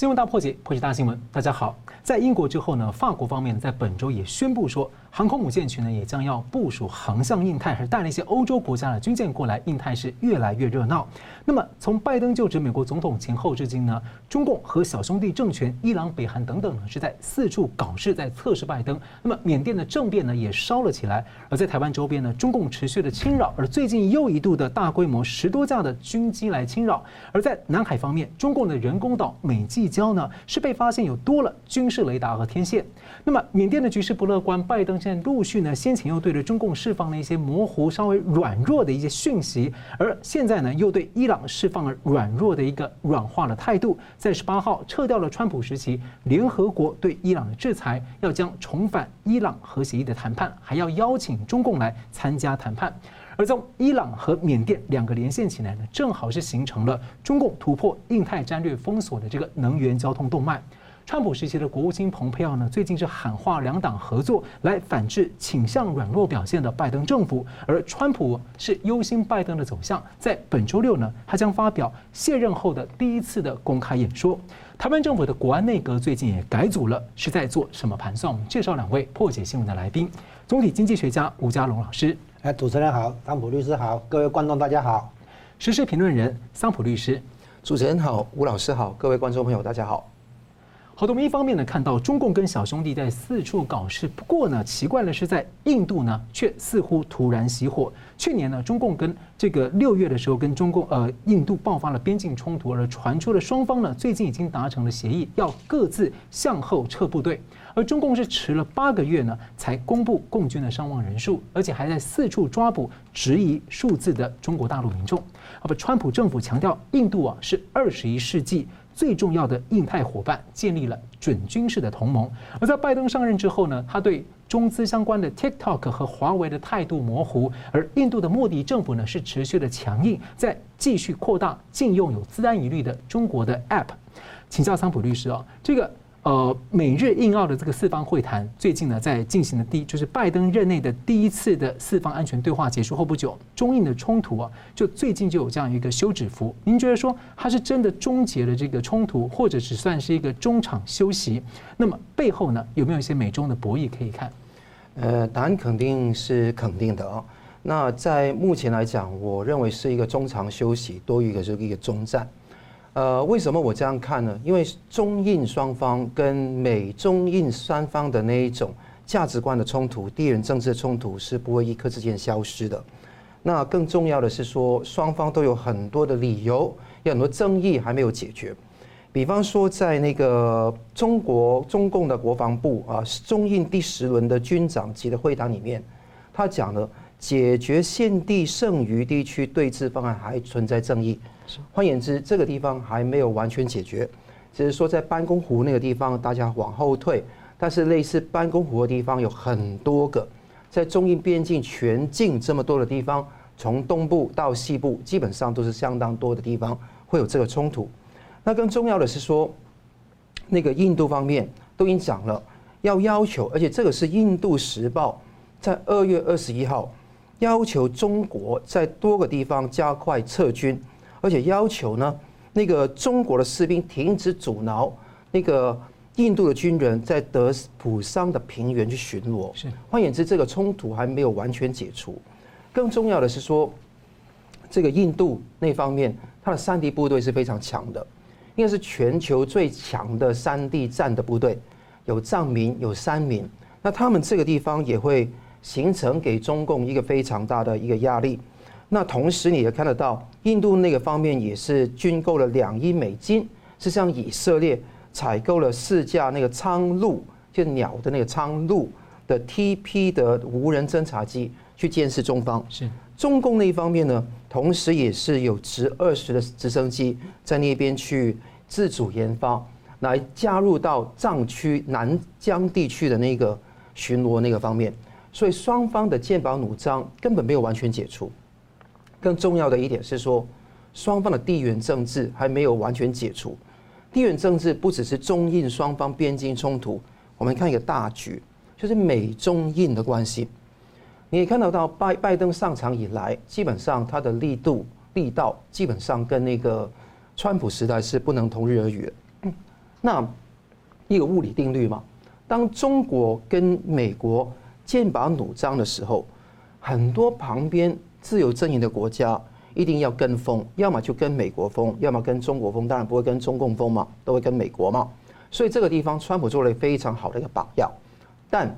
新闻大破解，破解大新闻。大家好，在英国之后呢，法国方面在本周也宣布说，航空母舰群呢也将要部署航向印太，还带了一些欧洲国家的军舰过来，印太是越来越热闹。那么从拜登就职美国总统前后至今呢，中共和小兄弟政权伊朗、北韩等等呢是在四处搞事，在测试拜登。那么缅甸的政变呢也烧了起来，而在台湾周边呢，中共持续的侵扰，而最近又一度的大规模十多架的军机来侵扰。而在南海方面，中共的人工岛美济礁呢是被发现有多了军事雷达和天线。那么缅甸的局势不乐观，拜登。现在陆续呢，先前又对着中共释放了一些模糊、稍微软弱的一些讯息，而现在呢，又对伊朗释放了软弱的一个软化的态度。在十八号撤掉了川普时期联合国对伊朗的制裁，要将重返伊朗核协议的谈判，还要邀请中共来参加谈判。而从伊朗和缅甸两个连线起来呢，正好是形成了中共突破印太战略封锁的这个能源交通动脉。川普时期的国务卿蓬佩奥呢，最近是喊话两党合作来反制倾向软弱表现的拜登政府，而川普是忧心拜登的走向，在本周六呢，他将发表卸任后的第一次的公开演说。台湾政府的国安内阁最近也改组了，是在做什么盘算？我们介绍两位破解新闻的来宾，总体经济学家吴家龙老师。哎，主持人好，桑普律师好，各位观众大家好。时事评论人桑普律师，主持人好，吴老师好，各位观众朋友大家好。好的，我们一方面呢看到中共跟小兄弟在四处搞事，不过呢奇怪的是在印度呢却似乎突然熄火。去年呢中共跟这个六月的时候跟中共呃印度爆发了边境冲突，而传出了双方呢最近已经达成了协议，要各自向后撤部队。而中共是迟了八个月呢才公布共军的伤亡人数，而且还在四处抓捕质疑数字的中国大陆民众。啊不，川普政府强调印度啊是二十一世纪。最重要的印太伙伴建立了准军事的同盟，而在拜登上任之后呢，他对中资相关的 TikTok 和华为的态度模糊，而印度的莫迪政府呢是持续的强硬，在继续扩大禁用有资安疑虑的中国的 App。请教桑普律师啊，这个。呃，美日印澳的这个四方会谈，最近呢在进行的第就是拜登任内的第一次的四方安全对话结束后不久，中印的冲突啊，就最近就有这样一个休止符。您觉得说它是真的终结了这个冲突，或者只算是一个中场休息？那么背后呢有没有一些美中的博弈可以看？呃，答案肯定是肯定的哦。那在目前来讲，我认为是一个中场休息，多于一个是一个中战。呃，为什么我这样看呢？因为中印双方跟美中印三方的那一种价值观的冲突、地缘政治的冲突是不会一刻之间消失的。那更重要的是说，双方都有很多的理由，有很多争议还没有解决。比方说，在那个中国中共的国防部啊，中印第十轮的军长级的会谈里面，他讲了解决现地剩余地区对峙方案还存在争议。换言之，这个地方还没有完全解决，只是说在班公湖那个地方大家往后退，但是类似班公湖的地方有很多个，在中印边境全境这么多的地方，从东部到西部，基本上都是相当多的地方会有这个冲突。那更重要的是说，那个印度方面都已经讲了，要要求，而且这个是《印度时报》在二月二十一号要求中国在多个地方加快撤军。而且要求呢，那个中国的士兵停止阻挠那个印度的军人在德普桑的平原去巡逻。是，换言之，这个冲突还没有完全解除。更重要的是说，这个印度那方面，他的山地部队是非常强的，应该是全球最强的山地战的部队，有藏民，有山民。那他们这个地方也会形成给中共一个非常大的一个压力。那同时你也看得到，印度那个方面也是军购了两亿美金，是向以色列采购了四架那个苍鹭，就鸟的那个苍鹭的 TP 的无人侦察机去监视中方。是中共那一方面呢，同时也是有直二十的直升机在那边去自主研发，来加入到藏区南疆地区的那个巡逻那个方面，所以双方的剑拔弩张根本没有完全解除。更重要的一点是说，双方的地缘政治还没有完全解除。地缘政治不只是中印双方边境冲突，我们看一个大局，就是美中印的关系。你也看得到拜拜登上场以来，基本上他的力度力道基本上跟那个川普时代是不能同日而语的。那一个物理定律嘛，当中国跟美国剑拔弩张的时候，很多旁边自由阵营的国家一定要跟风，要么就跟美国风，要么跟中国风，当然不会跟中共风嘛，都会跟美国嘛。所以这个地方，川普做了非常好的一个榜样。但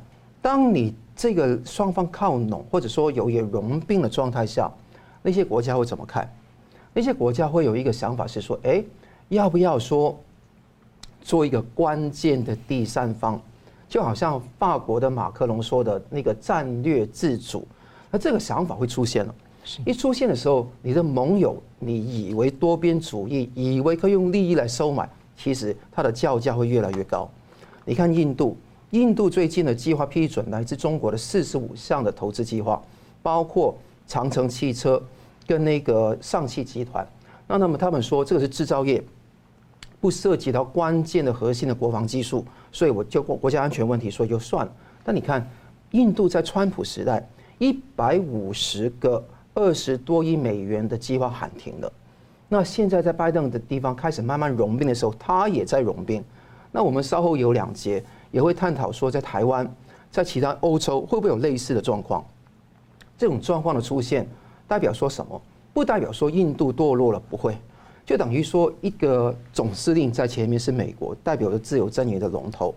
当你这个双方靠拢，或者说有一个融并的状态下，那些国家会怎么看？那些国家会有一个想法是说：哎，要不要说做一个关键的第三方？就好像法国的马克龙说的那个战略自主。那这个想法会出现了。一出现的时候，你的盟友，你以为多边主义，以为可以用利益来收买。其实它的叫价会越来越高。你看印度，印度最近的计划批准来自中国的四十五项的投资计划，包括长城汽车跟那个上汽集团。那那么他们说这个是制造业，不涉及到关键的核心的国防技术，所以我就国国家安全问题，所以就算了。但你看，印度在川普时代，一百五十个二十多亿美元的计划喊停了。那现在在拜登的地方开始慢慢融并的时候，他也在融并。那我们稍后有两节也会探讨说，在台湾、在其他欧洲会不会有类似的状况？这种状况的出现代表说什么？不代表说印度堕落了，不会，就等于说一个总司令在前面是美国，代表着自由阵营的龙头，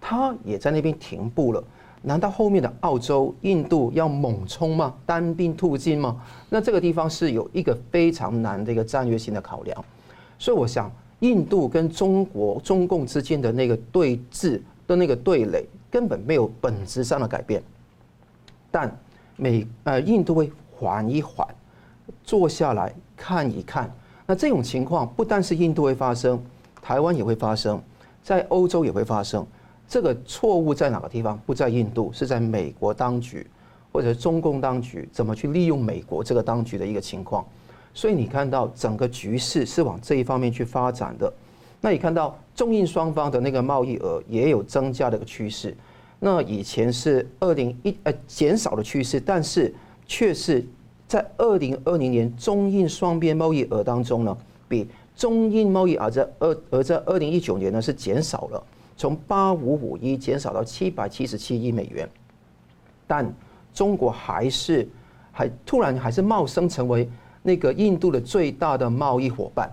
他也在那边停步了。难道后面的澳洲、印度要猛冲吗？单兵突进吗？那这个地方是有一个非常难的一个战略性的考量。所以我想，印度跟中国、中共之间的那个对峙的那个对垒，根本没有本质上的改变。但美呃，印度会缓一缓，坐下来看一看。那这种情况不单是印度会发生，台湾也会发生，在欧洲也会发生。这个错误在哪个地方？不在印度，是在美国当局或者中共当局怎么去利用美国这个当局的一个情况。所以你看到整个局势是往这一方面去发展的。那你看到中印双方的那个贸易额也有增加的一个趋势。那以前是二零一呃减少的趋势，但是却是在二零二零年中印双边贸易额当中呢，比中印贸易额在二而在二零一九年呢是减少了。从八五五一减少到七百七十七亿美元，但中国还是还突然还是冒升成为那个印度的最大的贸易伙伴。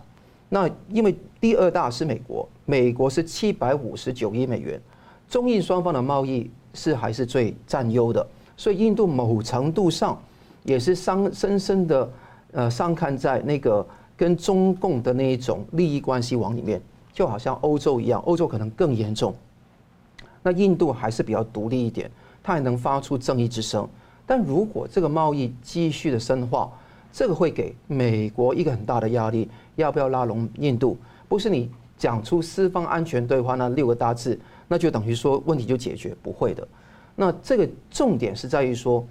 那因为第二大是美国，美国是七百五十九亿美元，中印双方的贸易是还是最占优的，所以印度某程度上也是伤深深的呃伤看在那个跟中共的那一种利益关系网里面。就好像欧洲一样，欧洲可能更严重。那印度还是比较独立一点，它还能发出正义之声。但如果这个贸易继续的深化，这个会给美国一个很大的压力，要不要拉拢印度？不是你讲出四方安全对话那六个大字，那就等于说问题就解决？不会的。那这个重点是在于说，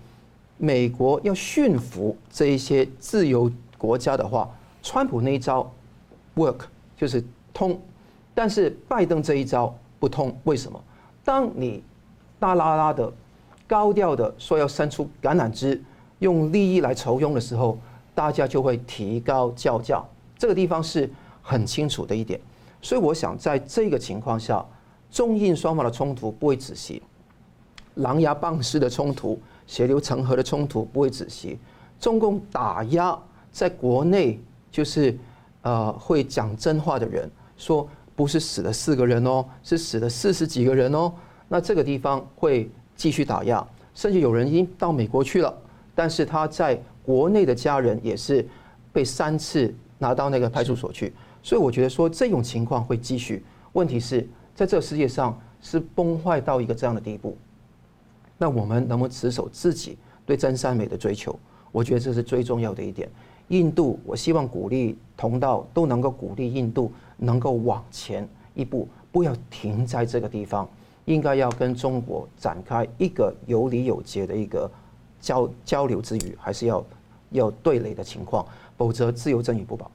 美国要驯服这一些自由国家的话，川普那一招 work 就是通。但是拜登这一招不通，为什么？当你大剌剌的、高调的说要伸出橄榄枝，用利益来酬庸的时候，大家就会提高叫价。这个地方是很清楚的一点。所以我想，在这个情况下，中印双方的冲突不会止息，狼牙棒式的冲突、血流成河的冲突不会止息。中共打压在国内就是呃会讲真话的人说。不是死了四个人哦，是死了四十几个人哦。那这个地方会继续打压，甚至有人已经到美国去了，但是他在国内的家人也是被三次拿到那个派出所去。所以我觉得说这种情况会继续。问题是在这个世界上是崩坏到一个这样的地步，那我们能不能持守自己对真善美的追求？我觉得这是最重要的一点。印度，我希望鼓励同道都能够鼓励印度能够往前一步，不要停在这个地方，应该要跟中国展开一个有理有节的一个交交流之余，还是要要对垒的情况，否则自由阵营不保。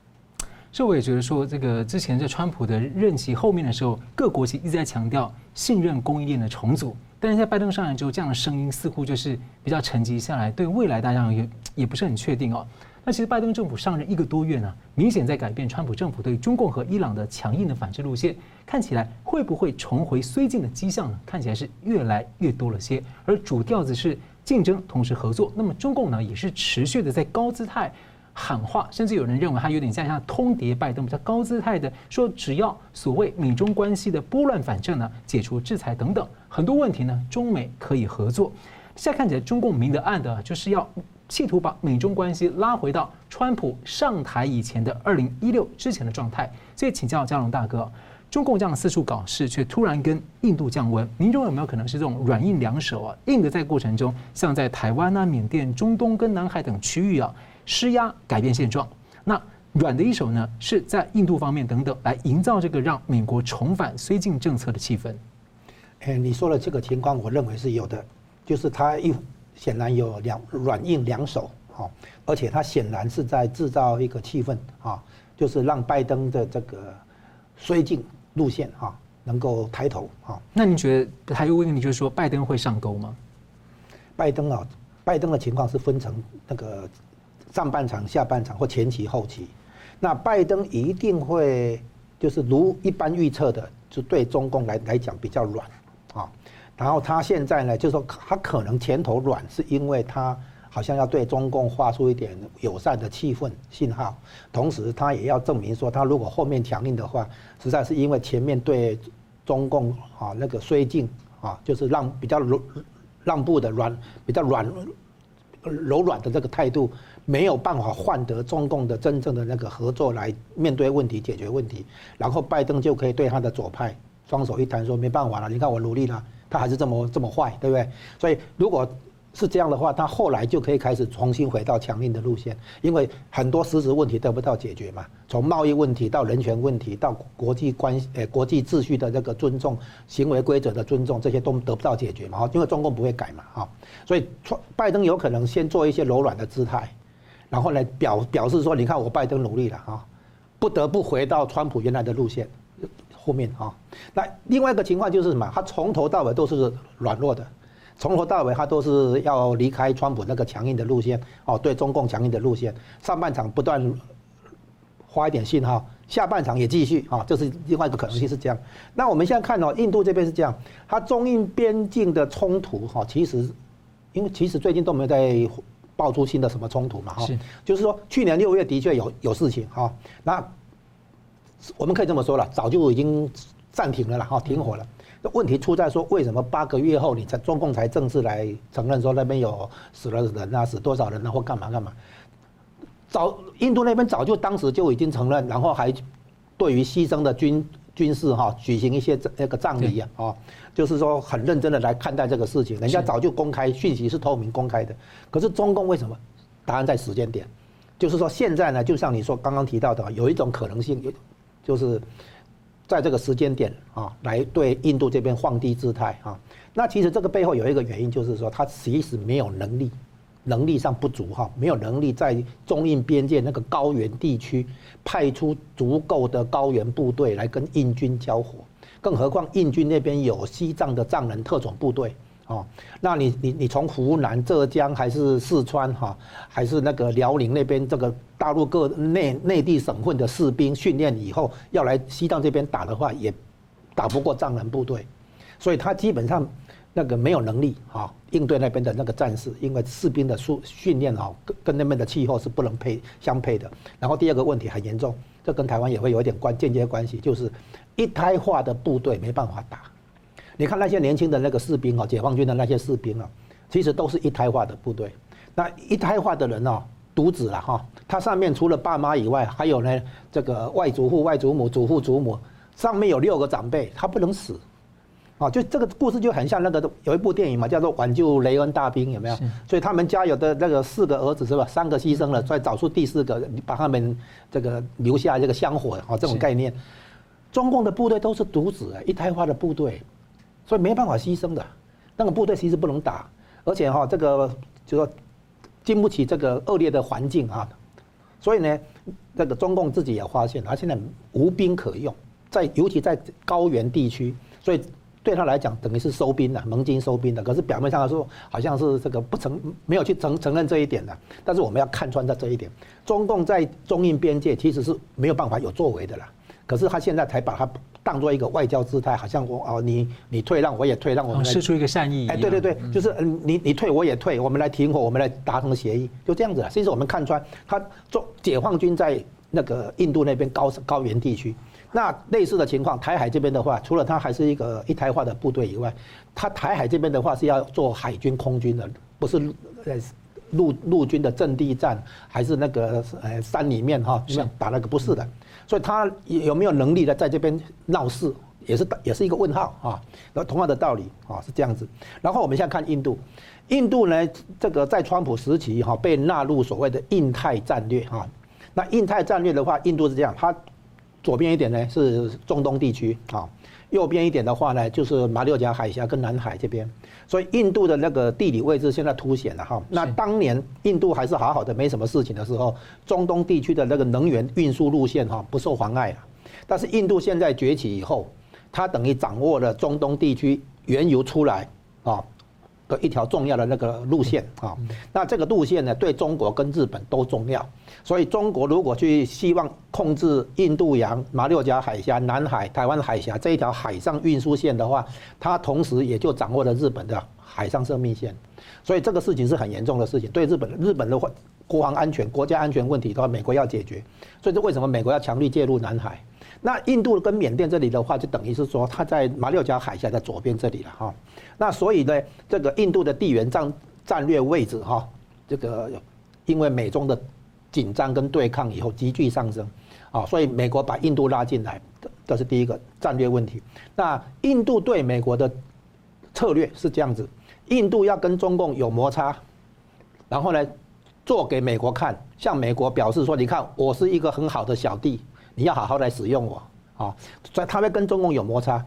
所以我也觉得说，这个之前在川普的任期后面的时候，各国其实一直在强调信任供应链的重组，但是在拜登上来之后，这样的声音似乎就是比较沉寂下来，对未来大家也也不是很确定哦。那其实拜登政府上任一个多月呢，明显在改变川普政府对中共和伊朗的强硬的反制路线，看起来会不会重回绥靖的迹象呢？看起来是越来越多了些，而主调子是竞争，同时合作。那么中共呢，也是持续的在高姿态喊话，甚至有人认为他有点像像通牒拜登，比较高姿态的说，只要所谓美中关系的拨乱反正呢，解除制裁等等很多问题呢，中美可以合作。现在看起来，中共明的暗的，就是要。企图把美中关系拉回到川普上台以前的二零一六之前的状态，所以请教嘉龙大哥，中共这样四处搞事，却突然跟印度降温，您认为有没有可能是这种软硬两手啊？硬的在过程中，像在台湾啊、缅甸、中东跟南海等区域啊施压改变现状，那软的一手呢，是在印度方面等等来营造这个让美国重返绥靖政策的气氛。哎，你说的这个情况，我认为是有的，就是他一。显然有两软硬两手，哈，而且他显然是在制造一个气氛，啊，就是让拜登的这个绥靖路线，哈，能够抬头，哈。那你觉得还有问题，就是说拜登会上钩吗？拜登啊，拜登的情况是分成那个上半场、下半场或前期、后期。那拜登一定会就是如一般预测的，就对中共来来讲比较软，啊。然后他现在呢，就是说他可能前头软，是因为他好像要对中共发出一点友善的气氛信号，同时他也要证明说，他如果后面强硬的话，实在是因为前面对中共啊那个绥靖啊，就是让比较软让步的软比较软柔软的这个态度，没有办法换得中共的真正的那个合作来面对问题解决问题，然后拜登就可以对他的左派双手一摊说没办法了，你看我努力了。他还是这么这么坏，对不对？所以如果是这样的话，他后来就可以开始重新回到强硬的路线，因为很多实质问题得不到解决嘛。从贸易问题到人权问题，到国际关系、呃国际秩序的这个尊重、行为规则的尊重，这些都得不到解决嘛。因为中共不会改嘛，哈。所以拜登有可能先做一些柔软的姿态，然后来表表示说，你看我拜登努力了啊，不得不回到川普原来的路线。后面啊，那另外一个情况就是什么？他从头到尾都是软弱的，从头到尾他都是要离开川普那个强硬的路线哦，对中共强硬的路线。上半场不断发一点信号，下半场也继续啊，这是另外一个可能性是这样。那我们现在看到印度这边是这样，它中印边境的冲突哈，其实因为其实最近都没有在爆出新的什么冲突嘛哈，就是说去年六月的确有有事情哈，那。我们可以这么说了，早就已经暂停了了哈，停火了。那问题出在说，为什么八个月后你才中共才正式来承认说那边有死了人啊，死多少人啊，或干嘛干嘛？早印度那边早就当时就已经承认，然后还对于牺牲的军军事哈举行一些那个葬礼啊，啊，就是说很认真的来看待这个事情。人家早就公开讯息是透明公开的，可是中共为什么？答案在时间点，就是说现在呢，就像你说刚刚提到的，有一种可能性有。就是在这个时间点啊，来对印度这边放低姿态啊。那其实这个背后有一个原因，就是说他其实没有能力，能力上不足哈，没有能力在中印边界那个高原地区派出足够的高原部队来跟印军交火。更何况印军那边有西藏的藏人特种部队。哦，那你你你从湖南、浙江还是四川哈，还是那个辽宁那边这个大陆各内内地省份的士兵训练以后，要来西藏这边打的话，也打不过藏人部队，所以他基本上那个没有能力哈应对那边的那个战事，因为士兵的训训练哈跟跟那边的气候是不能配相配的。然后第二个问题很严重，这跟台湾也会有一点关间接关系，就是一胎化的部队没办法打。你看那些年轻的那个士兵啊，解放军的那些士兵啊，其实都是一胎化的部队。那一胎化的人哦，独子了哈，他上面除了爸妈以外，还有呢这个外祖父、外祖母、祖父、祖母，上面有六个长辈，他不能死。啊，就这个故事就很像那个有一部电影嘛，叫做《挽救雷恩大兵》，有没有？所以他们家有的那个四个儿子是吧？三个牺牲了，再找出第四个，把他们这个留下这个香火啊，这种概念。中共的部队都是独子，一胎化的部队。所以没办法牺牲的，那个部队其实不能打，而且哈，这个就说经不起这个恶劣的环境啊。所以呢，那个中共自己也发现，他现在无兵可用，在尤其在高原地区，所以对他来讲等于是收兵了，盟军收兵的。可是表面上来说，好像是这个不承没有去承承认这一点的。但是我们要看穿在这一点，中共在中印边界其实是没有办法有作为的啦。可是他现在才把它当做一个外交姿态，好像我哦你你退让我也退让，我们释出一个善意。哎，对对对，就是你你退我也退，我们来停火，我们来达成协议，就这样子了。其实我们看穿他中解放军在那个印度那边高高原地区。那类似的情况，台海这边的话，除了它还是一个一台化的部队以外，它台海这边的话是要做海军、空军的，不是呃陆陆军的阵地战，还是那个呃山里面哈打那个不是的，所以它有没有能力呢在这边闹事，也是也是一个问号啊。那同样的道理啊是这样子。然后我们现在看印度，印度呢这个在川普时期哈被纳入所谓的印太战略哈。那印太战略的话，印度是这样，它。左边一点呢是中东地区啊，右边一点的话呢就是马六甲海峡跟南海这边，所以印度的那个地理位置现在凸显了哈。那当年印度还是好好的没什么事情的时候，中东地区的那个能源运输路线哈不受妨碍了。但是印度现在崛起以后，它等于掌握了中东地区原油出来啊的一条重要的那个路线啊。那这个路线呢对中国跟日本都重要。所以中国如果去希望控制印度洋、马六甲海峡、南海、台湾海峡这一条海上运输线的话，它同时也就掌握了日本的海上生命线。所以这个事情是很严重的事情，对日本日本的话，国防安全、国家安全问题的话，美国要解决。所以这为什么美国要强力介入南海？那印度跟缅甸这里的话，就等于是说它在马六甲海峡的左边这里了哈。那所以呢，这个印度的地缘战战略位置哈，这个因为美中的。紧张跟对抗以后急剧上升，啊，所以美国把印度拉进来，这是第一个战略问题。那印度对美国的策略是这样子：印度要跟中共有摩擦，然后呢，做给美国看，向美国表示说，你看我是一个很好的小弟，你要好好来使用我，啊，所以他会跟中共有摩擦，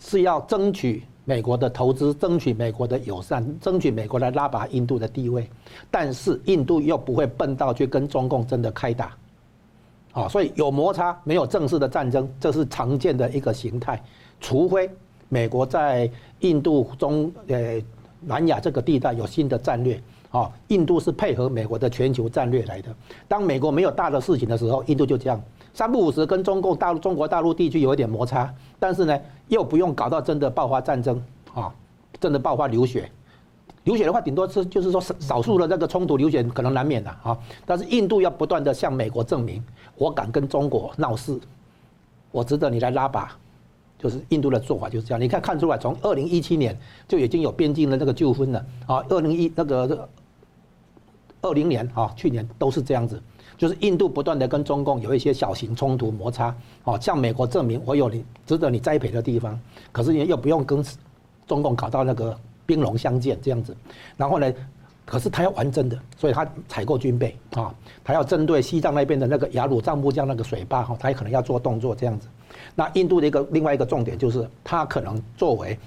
是要争取。美国的投资，争取美国的友善，争取美国来拉拔印度的地位，但是印度又不会笨到去跟中共真的开打，啊，所以有摩擦，没有正式的战争，这是常见的一个形态。除非美国在印度中呃南亚这个地带有新的战略，啊，印度是配合美国的全球战略来的。当美国没有大的事情的时候，印度就这样。三不五时跟中共大陆、中国大陆地区有一点摩擦，但是呢，又不用搞到真的爆发战争啊，真的爆发流血。流血的话，顶多是就是说少少数的那个冲突流血可能难免的啊。但是印度要不断的向美国证明，我敢跟中国闹事，我值得你来拉拔，就是印度的做法就是这样。你看看出来，从二零一七年就已经有边境的那个纠纷了啊，二零一那个二零年啊，去年都是这样子。就是印度不断的跟中共有一些小型冲突摩擦，哦，向美国证明我有你值得你栽培的地方，可是你又不用跟中共搞到那个兵戎相见这样子，然后呢，可是他要玩真的，所以他采购军备啊，他要针对西藏那边的那个雅鲁藏布江那个水坝哈，他也可能要做动作这样子。那印度的一个另外一个重点就是，他可能作为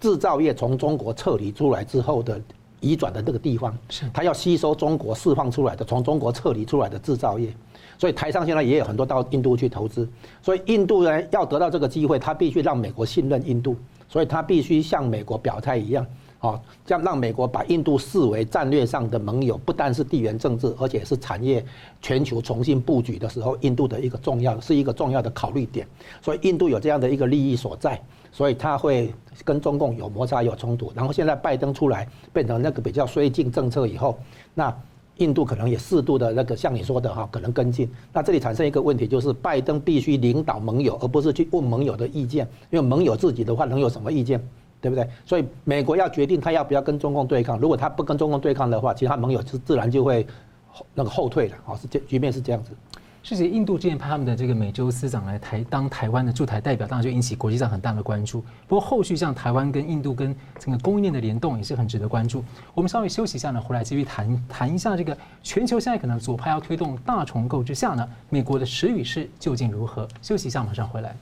制造业从中国撤离出来之后的。移转的那个地方，是他要吸收中国释放出来的、从中国撤离出来的制造业，所以台商现在也有很多到印度去投资。所以印度呢，要得到这个机会，他必须让美国信任印度，所以他必须像美国表态一样，啊，这样让美国把印度视为战略上的盟友，不但是地缘政治，而且是产业全球重新布局的时候，印度的一个重要是一个重要的考虑点。所以印度有这样的一个利益所在。所以他会跟中共有摩擦、有冲突，然后现在拜登出来变成那个比较绥靖政策以后，那印度可能也适度的那个像你说的哈，可能跟进。那这里产生一个问题，就是拜登必须领导盟友，而不是去问盟友的意见，因为盟友自己的话能有什么意见，对不对？所以美国要决定他要不要跟中共对抗，如果他不跟中共对抗的话，其他盟友自自然就会那个后退了啊，是这局面是这样子。是实印度之前派他们的这个美洲司长来台当台湾的驻台代表，当然就引起国际上很大的关注。不过后续像台湾跟印度跟整个供应链的联动也是很值得关注。我们稍微休息一下呢，回来继续谈谈一下这个全球现在可能左派要推动大重构之下呢，美国的时与势究竟如何？休息一下，马上回来。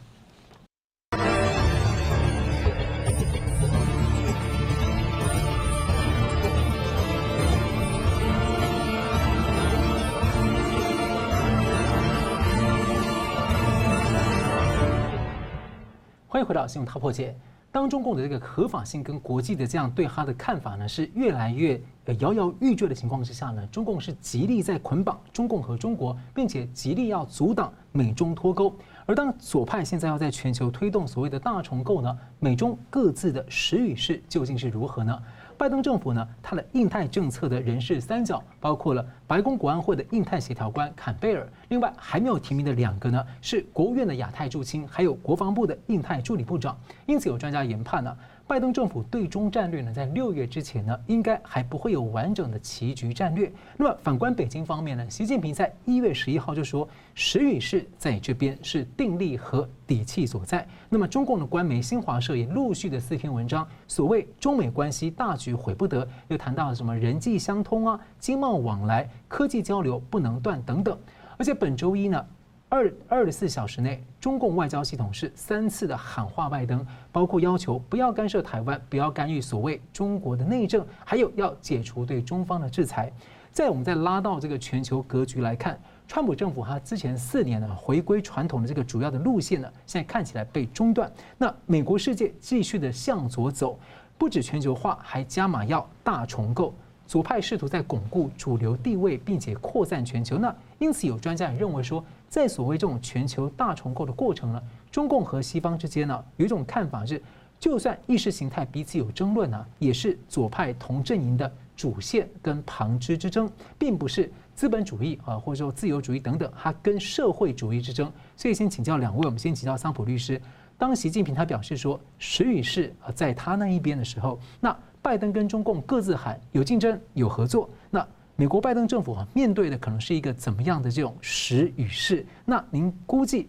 欢迎回到《新闻大破解》。当中共的这个合法性跟国际的这样对他的看法呢，是越来越呃摇摇欲坠的情况之下呢，中共是极力在捆绑中共和中国，并且极力要阻挡美中脱钩。而当左派现在要在全球推动所谓的大重构呢，美中各自的实与势究竟是如何呢？拜登政府呢，他的印太政策的人事三角包括了白宫国安会的印太协调官坎贝尔，另外还没有提名的两个呢，是国务院的亚太驻青，还有国防部的印太助理部长。因此有专家研判呢。拜登政府对中战略呢，在六月之前呢，应该还不会有完整的棋局战略。那么反观北京方面呢，习近平在一月十一号就说，时与势在这边是定力和底气所在。那么中共的官媒新华社也陆续的四篇文章，所谓中美关系大局毁不得，又谈到了什么人际相通啊、经贸往来、科技交流不能断等等。而且本周一呢。二二十四小时内，中共外交系统是三次的喊话拜登，包括要求不要干涉台湾，不要干预所谓中国的内政，还有要解除对中方的制裁。再我们再拉到这个全球格局来看，川普政府他之前四年呢回归传统的这个主要的路线呢，现在看起来被中断。那美国世界继续的向左走，不止全球化，还加码要大重构。左派试图在巩固主流地位，并且扩散全球。那因此有专家也认为说，在所谓这种全球大重构的过程呢，中共和西方之间呢，有一种看法是，就算意识形态彼此有争论呢，也是左派同阵营的主线跟旁支之争，并不是资本主义啊，或者说自由主义等等，它跟社会主义之争。所以先请教两位，我们先请教桑普律师，当习近平他表示说时与势啊在他那一边的时候，那。拜登跟中共各自喊有竞争、有合作，那美国拜登政府啊面对的可能是一个怎么样的这种时与势？那您估计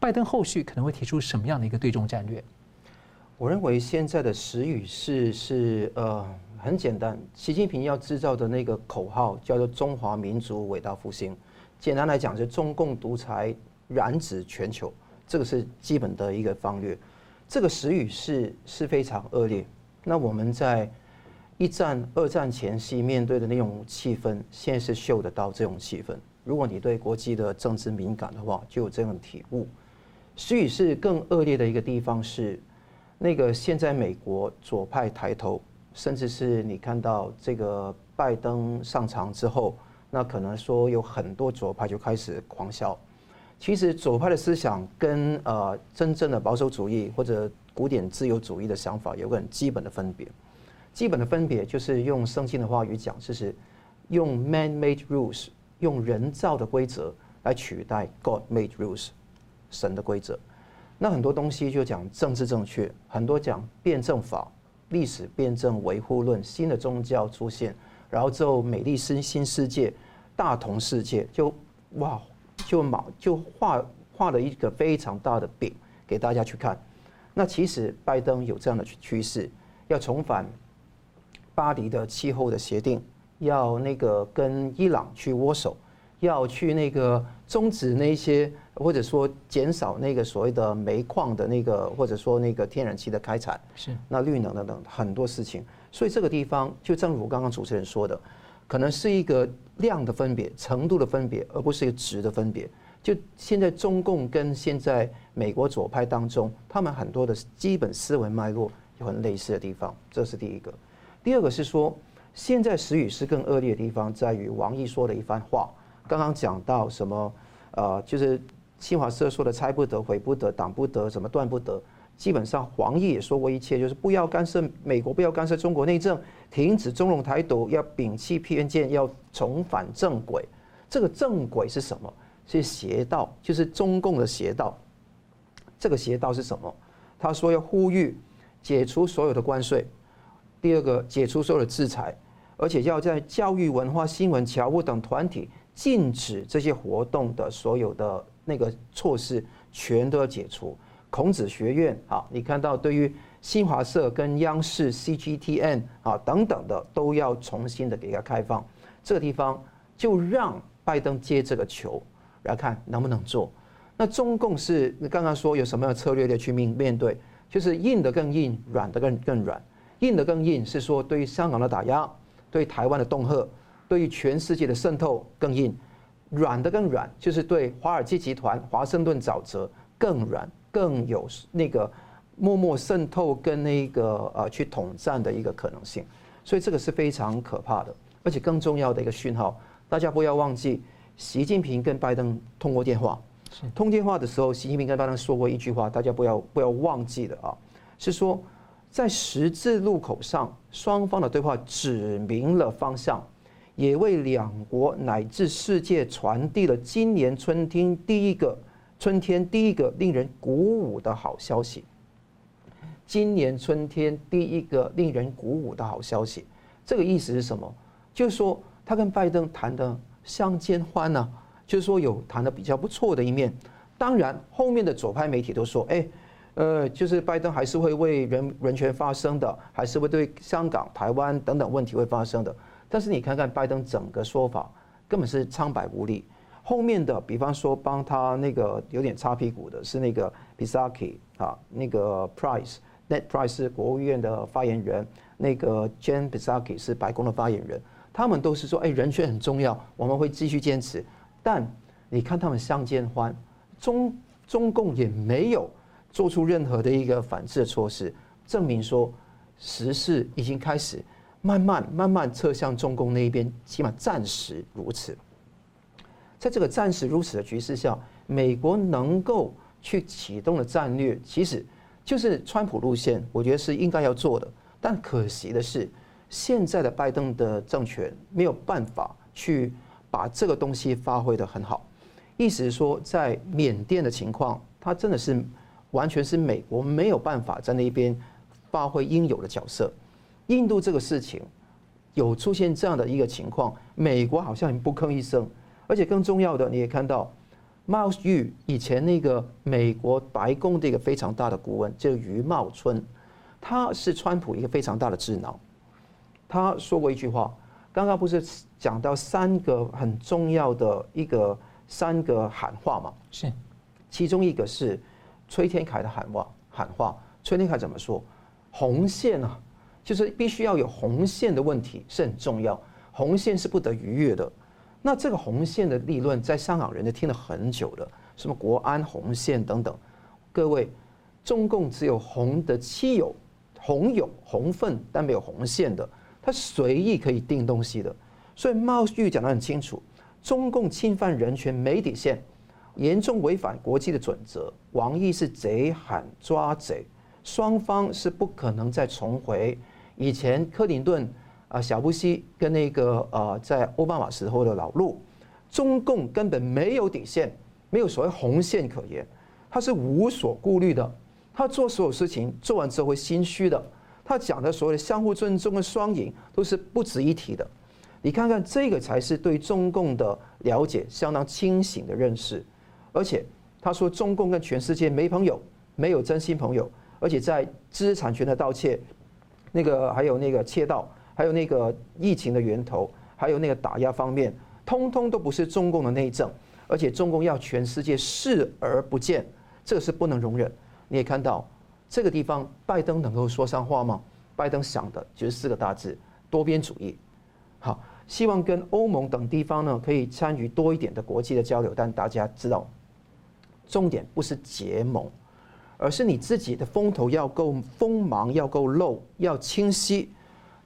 拜登后续可能会提出什么样的一个对中战略？我认为现在的时与势是呃很简单，习近平要制造的那个口号叫做“中华民族伟大复兴”，简单来讲是中共独裁染指全球，这个是基本的一个方略。这个时与势是非常恶劣。那我们在一战、二战前夕面对的那种气氛，现在是嗅得到这种气氛。如果你对国际的政治敏感的话，就有这种体悟。所以，是更恶劣的一个地方是，那个现在美国左派抬头，甚至是你看到这个拜登上场之后，那可能说有很多左派就开始狂笑。其实左派的思想跟呃真正的保守主义或者古典自由主义的想法有个很基本的分别，基本的分别就是用圣经的话语讲，就是用 man-made rules，用人造的规则来取代 God-made rules，神的规则。那很多东西就讲政治正确，很多讲辩证法、历史辩证维护论，新的宗教出现，然后之后美丽新新世界、大同世界，就哇，就马就画画了一个非常大的饼给大家去看。那其实拜登有这样的趋势，要重返巴黎的气候的协定，要那个跟伊朗去握手，要去那个终止那些或者说减少那个所谓的煤矿的那个或者说那个天然气的开采，是那绿能等等很多事情。所以这个地方就正如刚刚主持人说的，可能是一个量的分别、程度的分别，而不是一个值的分别。就现在中共跟现在美国左派当中，他们很多的基本思维脉络有很类似的地方，这是第一个。第二个是说，现在时雨是更恶劣的地方在于王毅说的一番话。刚刚讲到什么？呃，就是新华社说的“拆不得、毁不得、挡不得、怎么断不得”。基本上，王毅也说过一切，就是不要干涉美国，不要干涉中国内政，停止中共台独，要摒弃偏见，要重返正轨。这个正轨是什么？是邪道，就是中共的邪道。这个邪道是什么？他说要呼吁解除所有的关税，第二个解除所有的制裁，而且要在教育、文化、新闻、侨务等团体禁止这些活动的所有的那个措施全都要解除。孔子学院啊，你看到对于新华社跟央视 CGTN 啊等等的都要重新的给它开放。这个地方就让拜登接这个球。来看能不能做？那中共是刚刚说有什么样策略的去面面对？就是硬的更硬，软的更更软。硬的更硬是说对于香港的打压，对台湾的恫吓，对于全世界的渗透更硬。软的更软，就是对华尔街集团、华盛顿沼泽更软，更有那个默默渗透跟那个呃去统战的一个可能性，所以这个是非常可怕的，而且更重要的一个讯号，大家不要忘记，习近平跟拜登通过电话，通电话的时候，习近平跟拜登说过一句话，大家不要不要忘记了啊，是说在十字路口上，双方的对话指明了方向，也为两国乃至世界传递了今年春天第一个。春天第一个令人鼓舞的好消息。今年春天第一个令人鼓舞的好消息，这个意思是什么？就是说他跟拜登谈的相见欢呢，就是说有谈的比较不错的一面。当然，后面的左派媒体都说，哎，呃，就是拜登还是会为人人权发声的，还是会对香港、台湾等等问题会发声的。但是你看看拜登整个说法，根本是苍白无力。后面的，比方说帮他那个有点擦屁股的是那个 Psaki 啊，那个 Price，Net Price 是国务院的发言人，那个 Jen Psaki 是白宫的发言人，他们都是说，哎，人权很重要，我们会继续坚持。但你看他们相见欢，中中共也没有做出任何的一个反制的措施，证明说时势已经开始慢慢慢慢侧向中共那一边，起码暂时如此。在这个暂时如此的局势下，美国能够去启动的战略，其实就是川普路线，我觉得是应该要做的。但可惜的是，现在的拜登的政权没有办法去把这个东西发挥得很好。意思是说，在缅甸的情况，它真的是完全是美国没有办法在那边发挥应有的角色。印度这个事情有出现这样的一个情况，美国好像不吭一声。而且更重要的，你也看到，Miles Yu 以前那个美国白宫的一个非常大的顾问，叫余茂春，他是川普一个非常大的智囊。他说过一句话，刚刚不是讲到三个很重要的一个三个喊话吗？是，其中一个是崔天凯的喊话，喊话，崔天凯怎么说？红线啊，就是必须要有红线的问题是很重要，红线是不得逾越的。那这个红线的立论，在香港人就听了很久了，什么国安红线等等。各位，中共只有红的漆油、红油、红分，但没有红线的，他随意可以定东西的。所以毛玉讲得很清楚，中共侵犯人权没底线，严重违反国际的准则。王毅是贼喊抓贼，双方是不可能再重回以前克林顿。啊，小布希跟那个呃，在奥巴马时候的老路，中共根本没有底线，没有所谓红线可言，他是无所顾虑的，他做所有事情做完之后会心虚的，他讲的所谓的相互尊重的双赢都是不值一提的。你看看这个才是对中共的了解相当清醒的认识，而且他说中共跟全世界没朋友，没有真心朋友，而且在知识产权的盗窃，那个还有那个窃盗。还有那个疫情的源头，还有那个打压方面，通通都不是中共的内政，而且中共要全世界视而不见，这个是不能容忍。你也看到这个地方，拜登能够说上话吗？拜登想的就是四个大字：多边主义。好，希望跟欧盟等地方呢可以参与多一点的国际的交流，但大家知道，重点不是结盟，而是你自己的风头要够锋芒，要够露，要清晰。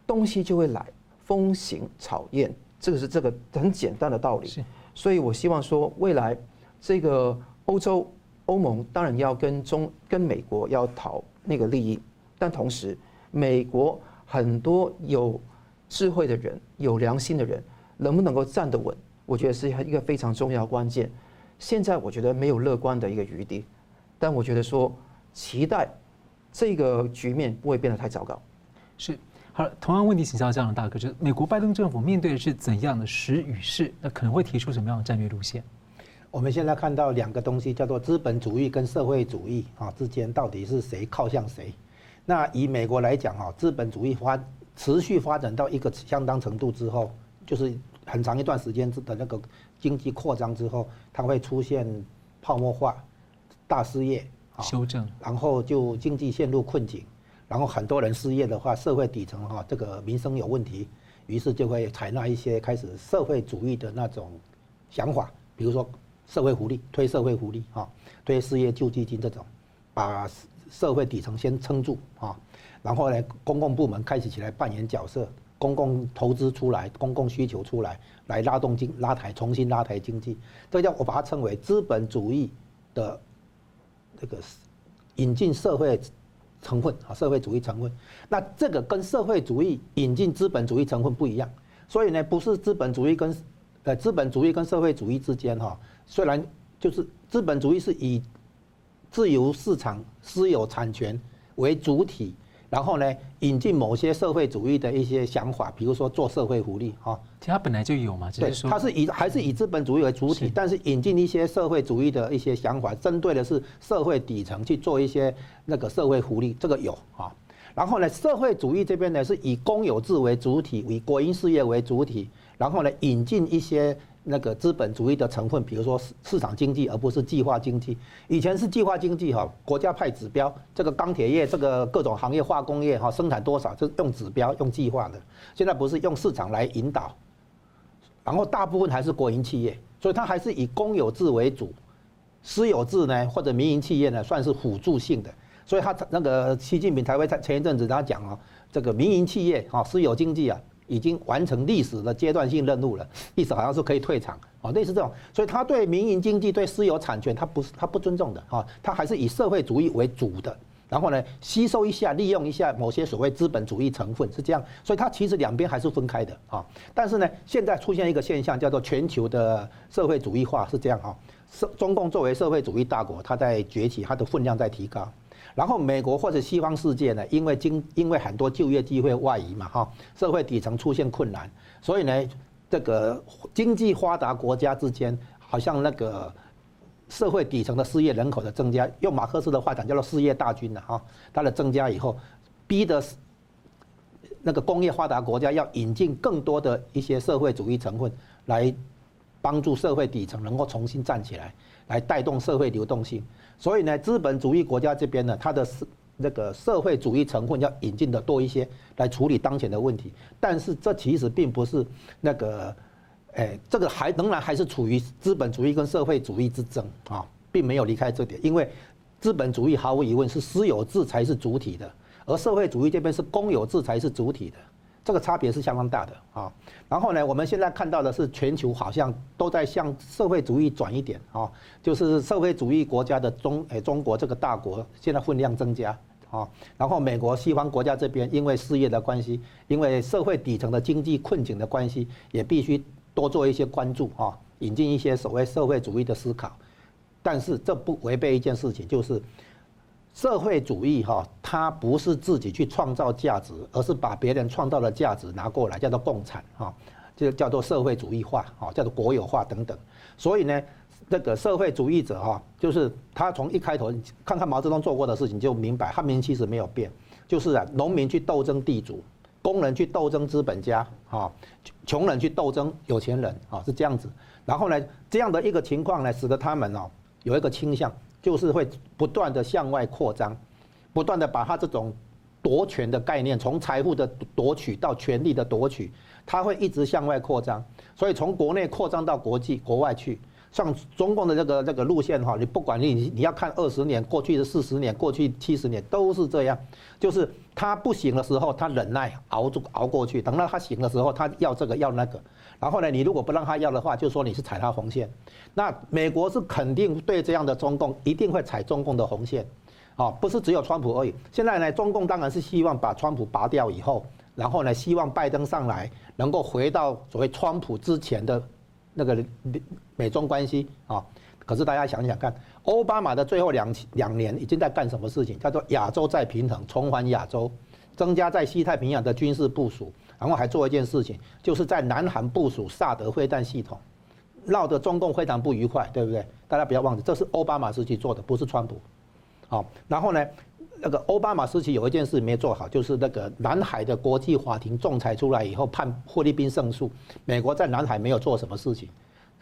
东西就会来，风行草偃，这个是这个很简单的道理。所以我希望说，未来这个欧洲欧盟当然要跟中跟美国要讨那个利益，但同时美国很多有智慧的人、有良心的人，能不能够站得稳？我觉得是一个非常重要关键。现在我觉得没有乐观的一个余地，但我觉得说期待这个局面不会变得太糟糕。是。好，同样问题请教这样的大哥，就是美国拜登政府面对的是怎样的时与势？那可能会提出什么样的战略路线？我们现在看到两个东西，叫做资本主义跟社会主义啊之间到底是谁靠向谁？那以美国来讲啊，资本主义发持续发展到一个相当程度之后，就是很长一段时间的那个经济扩张之后，它会出现泡沫化、大失业、修正，然后就经济陷入困境。然后很多人失业的话，社会底层哈，这个民生有问题，于是就会采纳一些开始社会主义的那种想法，比如说社会福利，推社会福利哈，推失业救济金这种，把社会底层先撑住啊，然后呢，公共部门开始起来扮演角色，公共投资出来，公共需求出来，来拉动经拉抬，重新拉抬经济，这叫我把它称为资本主义的这个引进社会成分啊，社会主义成分。那这个跟社会主义引进资本主义成分不一样，所以呢，不是资本主义跟呃资本主义跟社会主义之间哈，虽然就是资本主义是以自由市场、私有产权为主体，然后呢，引进某些社会主义的一些想法，比如说做社会福利，哈，其实它本来就有嘛，对，它是以还是以资本主义为主体，但是引进一些社会主义的一些想法，针对的是社会底层去做一些那个社会福利，这个有啊。然后呢，社会主义这边呢是以公有制为主体，以国营事业为主体，然后呢，引进一些。那个资本主义的成分，比如说市市场经济，而不是计划经济。以前是计划经济哈，国家派指标，这个钢铁业，这个各种行业，化工业哈，生产多少就是用指标、用计划的。现在不是用市场来引导，然后大部分还是国营企业，所以它还是以公有制为主，私有制呢或者民营企业呢算是辅助性的。所以他那个习近平才会在前一阵子他讲哦，这个民营企业哈，私有经济啊。已经完成历史的阶段性任务了，意思好像是可以退场哦，类似这种，所以他对民营经济、对私有产权，他不是他不尊重的啊，他还是以社会主义为主的，然后呢，吸收一下、利用一下某些所谓资本主义成分是这样，所以他其实两边还是分开的啊。但是呢，现在出现一个现象叫做全球的社会主义化是这样啊，社中共作为社会主义大国，它在崛起，它的分量在提高。然后美国或者西方世界呢，因为经因为很多就业机会外移嘛，哈，社会底层出现困难，所以呢，这个经济发达国家之间，好像那个社会底层的失业人口的增加，用马克思的话讲叫做失业大军了哈，它的增加以后，逼得那个工业发达国家要引进更多的一些社会主义成分，来帮助社会底层能够重新站起来，来带动社会流动性。所以呢，资本主义国家这边呢，它的社那个社会主义成分要引进的多一些，来处理当前的问题。但是这其实并不是那个，哎，这个还仍然还是处于资本主义跟社会主义之争啊，并没有离开这点。因为资本主义毫无疑问是私有制才是主体的，而社会主义这边是公有制才是主体的。这个差别是相当大的啊，然后呢，我们现在看到的是全球好像都在向社会主义转一点啊，就是社会主义国家的中诶中国这个大国现在分量增加啊，然后美国西方国家这边因为失业的关系，因为社会底层的经济困境的关系，也必须多做一些关注啊，引进一些所谓社会主义的思考，但是这不违背一件事情，就是。社会主义哈，它不是自己去创造价值，而是把别人创造的价值拿过来，叫做共产哈，就叫做社会主义化哈，叫做国有化等等。所以呢，这个社会主义者哈，就是他从一开头看看毛泽东做过的事情，就明白汉民其实没有变，就是啊，农民去斗争地主，工人去斗争资本家啊，穷人去斗争有钱人啊，是这样子。然后呢，这样的一个情况呢，使得他们哦有一个倾向。就是会不断的向外扩张，不断的把他这种夺权的概念，从财富的夺取到权力的夺取，他会一直向外扩张，所以从国内扩张到国际国外去。像中共的这个这个路线哈，你不管你你要看二十年，过去的四十年，过去七十年都是这样，就是他不行的时候，他忍耐熬住熬过去，等到他行的时候，他要这个要那个。然后呢，你如果不让他要的话，就说你是踩他红线。那美国是肯定对这样的中共一定会踩中共的红线，啊，不是只有川普而已。现在呢，中共当然是希望把川普拔掉以后，然后呢，希望拜登上来能够回到所谓川普之前的那个美中关系啊。可是大家想想看，奥巴马的最后两两年已经在干什么事情？叫做亚洲再平衡，重返亚洲，增加在西太平洋的军事部署。然后还做一件事情，就是在南韩部署萨德飞弹系统，闹得中共非常不愉快，对不对？大家不要忘记，这是奥巴马时期做的，不是川普。好，然后呢，那个奥巴马时期有一件事没做好，就是那个南海的国际法庭仲裁出来以后判菲律宾胜诉，美国在南海没有做什么事情。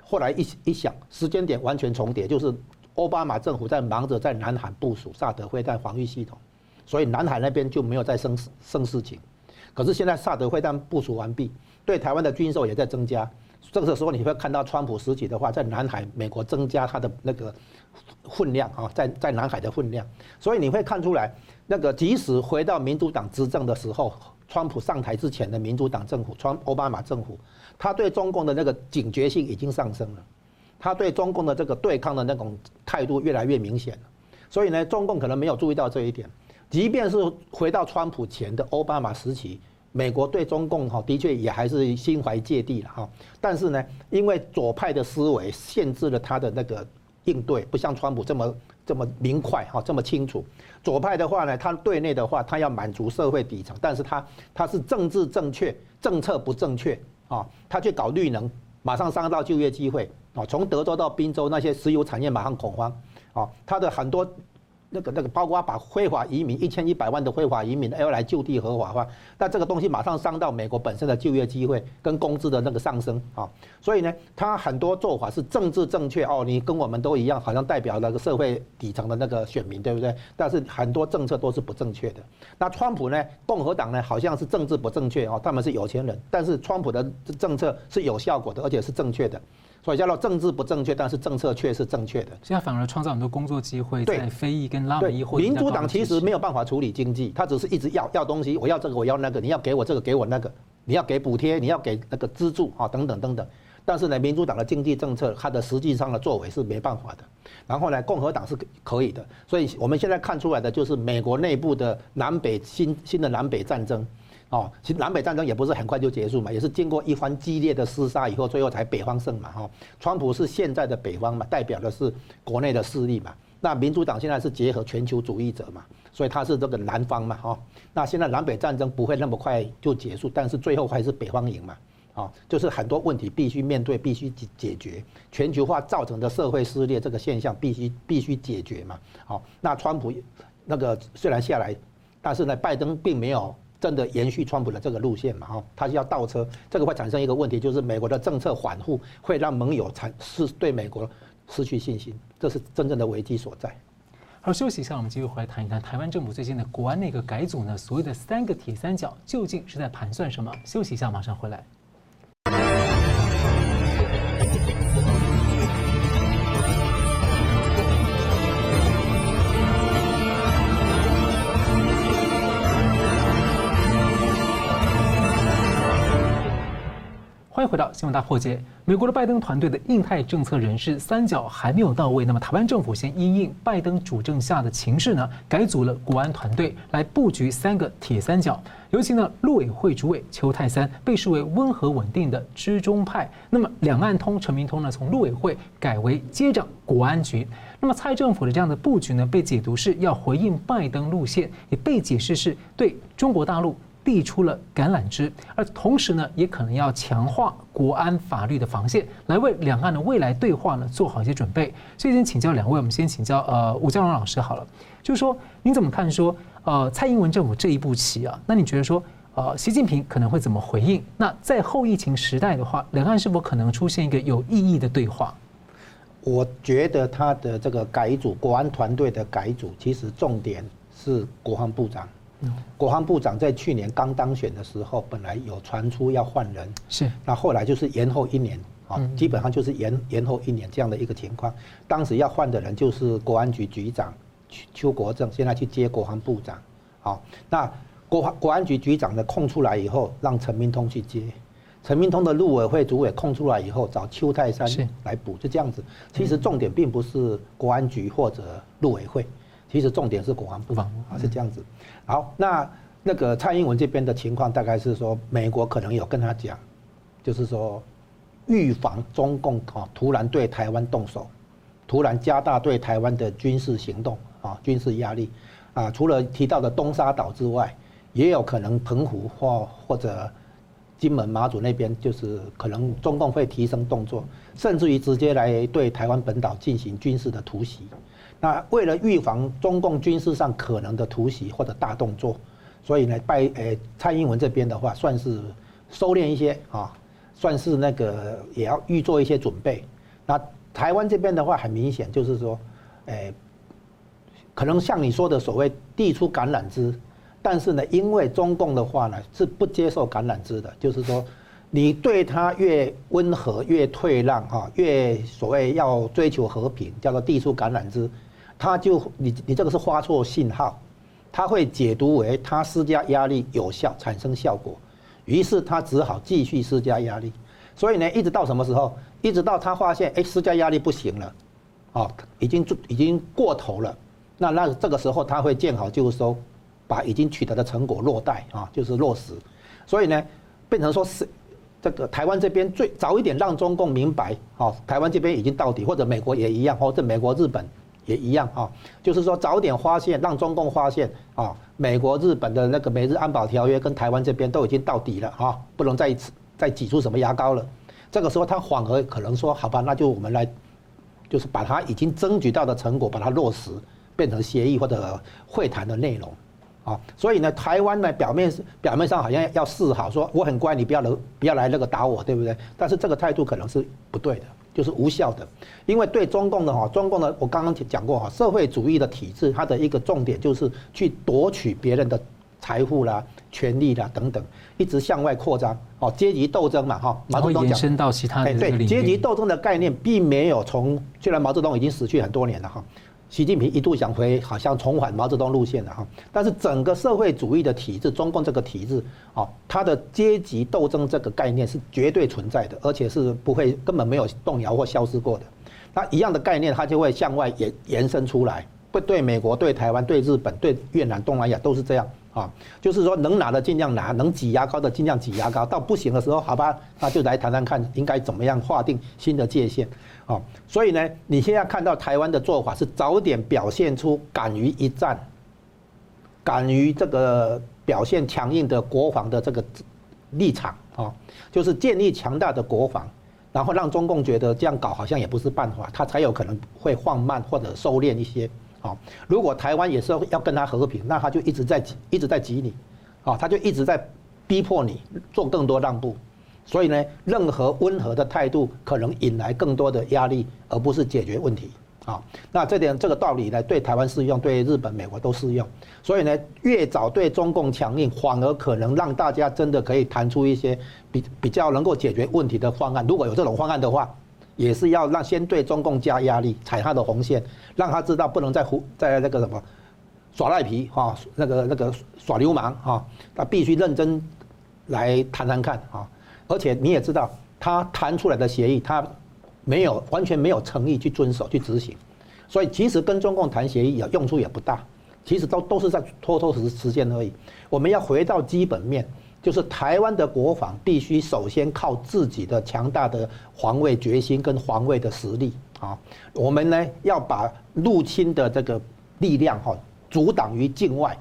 后来一一想，时间点完全重叠，就是奥巴马政府在忙着在南海部署萨德飞弹防御系统，所以南海那边就没有再生生事情。可是现在萨德会战部署完毕，对台湾的军售也在增加，这个时候你会看到川普时期的话，在南海美国增加它的那个分量啊，在在南海的分量，所以你会看出来，那个即使回到民主党执政的时候，川普上台之前的民主党政府，川奥巴马政府，他对中共的那个警觉性已经上升了，他对中共的这个对抗的那种态度越来越明显了，所以呢，中共可能没有注意到这一点，即便是回到川普前的奥巴马时期。美国对中共哈的确也还是心怀芥蒂了哈，但是呢，因为左派的思维限制了他的那个应对，不像川普这么这么明快哈，这么清楚。左派的话呢，他对内的话，他要满足社会底层，但是他他是政治正确，政策不正确啊，他去搞绿能，马上伤到就业机会啊，从德州到宾州那些石油产业马上恐慌啊，他的很多。那个那个，包括把非法移民一千一百万的非法移民要来就地合法化，那这个东西马上伤到美国本身的就业机会跟工资的那个上升啊，所以呢，他很多做法是政治正确哦，你跟我们都一样，好像代表那个社会底层的那个选民，对不对？但是很多政策都是不正确的。那川普呢，共和党呢，好像是政治不正确哦，他们是有钱人，但是川普的政策是有效果的，而且是正确的。所以叫做政治不正确，但是政策却是正确的。现在反而创造很多工作机会，在非裔跟拉美裔。民主党其实没有办法处理经济，他只是一直要要东西，我要这个，我要那个，你要给我这个，给我那个，你要给补贴，你要给那个资助啊，等等等等。但是呢，民主党的经济政策，它的实际上的作为是没办法的。然后呢，共和党是可以的。所以我们现在看出来的就是美国内部的南北新新的南北战争。哦，其实南北战争也不是很快就结束嘛，也是经过一番激烈的厮杀以后，最后才北方胜嘛。哈，川普是现在的北方嘛，代表的是国内的势力嘛。那民主党现在是结合全球主义者嘛，所以他是这个南方嘛。哈，那现在南北战争不会那么快就结束，但是最后还是北方赢嘛。啊，就是很多问题必须面对，必须解解决。全球化造成的社会撕裂这个现象必须必须解决嘛。好，那川普那个虽然下来，但是呢，拜登并没有。真的延续川普的这个路线嘛？哈，他就要倒车，这个会产生一个问题，就是美国的政策缓护会让盟友产是对美国失去信心，这是真正的危机所在。好，休息一下，我们继续回来谈一谈台湾政府最近的国安内阁改组呢，所谓的三个铁三角究竟是在盘算什么？休息一下，马上回来。迎回到新闻大破解。美国的拜登团队的印太政策人士三角还没有到位，那么台湾政府先因应拜登主政下的情势呢，改组了国安团队来布局三个铁三角。尤其呢，陆委会主委邱泰三被视为温和稳定的支中派。那么两岸通陈明通呢，从陆委会改为接掌国安局。那么蔡政府的这样的布局呢，被解读是要回应拜登路线，也被解释是对中国大陆。递出了橄榄枝，而同时呢，也可能要强化国安法律的防线，来为两岸的未来对话呢做好一些准备。所以先请教两位，我们先请教呃吴江荣老师好了，就是说您怎么看说呃蔡英文政府这一步棋啊？那你觉得说呃习近平可能会怎么回应？那在后疫情时代的话，两岸是否可能出现一个有意义的对话？我觉得他的这个改组国安团队的改组，其实重点是国防部长。国防部长在去年刚当选的时候，本来有传出要换人，是，那后来就是延后一年，啊，基本上就是延延后一年这样的一个情况。当时要换的人就是国安局局长邱国正，现在去接国防部长，好，那国国安局局长的空出来以后，让陈明通去接，陈明通的陆委会主委空出来以后，找邱泰山来补，就这样子。其实重点并不是国安局或者陆委会。其实重点是国防部啊，是这样子。好，那那个蔡英文这边的情况大概是说，美国可能有跟他讲，就是说预防中共啊突然对台湾动手，突然加大对台湾的军事行动啊，军事压力啊。除了提到的东沙岛之外，也有可能澎湖或或者金门马祖那边，就是可能中共会提升动作，甚至于直接来对台湾本岛进行军事的突袭。那为了预防中共军事上可能的突袭或者大动作，所以呢，拜诶蔡英文这边的话，算是收敛一些啊，算是那个也要预做一些准备。那台湾这边的话，很明显就是说，诶，可能像你说的所谓递出橄榄枝，但是呢，因为中共的话呢是不接受橄榄枝的，就是说。你对他越温和、越退让哈，越所谓要追求和平，叫做递出橄榄枝，他就你你这个是发错信号，他会解读为他施加压力有效，产生效果，于是他只好继续施加压力。所以呢，一直到什么时候？一直到他发现哎，施加压力不行了，哦，已经已经过头了，那那这个时候他会见好就收，把已经取得的成果落袋啊，就是落实。所以呢，变成说是这个台湾这边最早一点让中共明白，哦，台湾这边已经到底，或者美国也一样，或者美国、日本也一样啊，就是说早点发现，让中共发现啊，美国、日本的那个美日安保条约跟台湾这边都已经到底了啊，不能再再挤出什么牙膏了。这个时候他反而可能说，好吧，那就我们来，就是把他已经争取到的成果把它落实，变成协议或者会谈的内容，啊，所以呢，台湾呢表面表面上好像要示好，说我很乖，你不要来不要来那个打我，对不对？但是这个态度可能是不对的，就是无效的，因为对中共的哈，中共的我刚刚讲过哈，社会主义的体制，它的一个重点就是去夺取别人的财富啦。权利啦等等，一直向外扩张，哦，阶级斗争嘛，哈，毛泽东讲，延伸到其他的对阶级斗争的概念并没有从，虽然毛泽东已经死去很多年了哈，习近平一度想回，好像重返毛泽东路线了哈，但是整个社会主义的体制，中共这个体制，哦，它的阶级斗争这个概念是绝对存在的，而且是不会根本没有动摇或消失过的，那一样的概念，它就会向外延延伸出来，会对美国、对台湾、对日本、对越南、东南亚都是这样。啊，就是说能拿的尽量拿，能挤牙膏的尽量挤牙膏，到不行的时候，好吧，那就来谈谈看，应该怎么样划定新的界限。哦，所以呢，你现在看到台湾的做法是早点表现出敢于一战，敢于这个表现强硬的国防的这个立场啊，就是建立强大的国防，然后让中共觉得这样搞好像也不是办法，他才有可能会放慢或者收敛一些。啊，如果台湾也是要跟他和平，那他就一直在一直在挤你，啊，他就一直在逼迫你做更多让步，所以呢，任何温和的态度可能引来更多的压力，而不是解决问题。啊，那这点这个道理呢，对台湾适用，对日本、美国都适用。所以呢，越早对中共强硬，反而可能让大家真的可以谈出一些比比较能够解决问题的方案。如果有这种方案的话。也是要让先对中共加压力，踩他的红线，让他知道不能再胡在那个什么耍赖皮哈，那个那个耍流氓哈，他必须认真来谈谈看啊。而且你也知道，他谈出来的协议，他没有完全没有诚意去遵守去执行，所以其实跟中共谈协议也用处也不大，其实都都是在拖拖时时间而已。我们要回到基本面。就是台湾的国防必须首先靠自己的强大的防卫决心跟防卫的实力啊，我们呢要把入侵的这个力量哈阻挡于境外，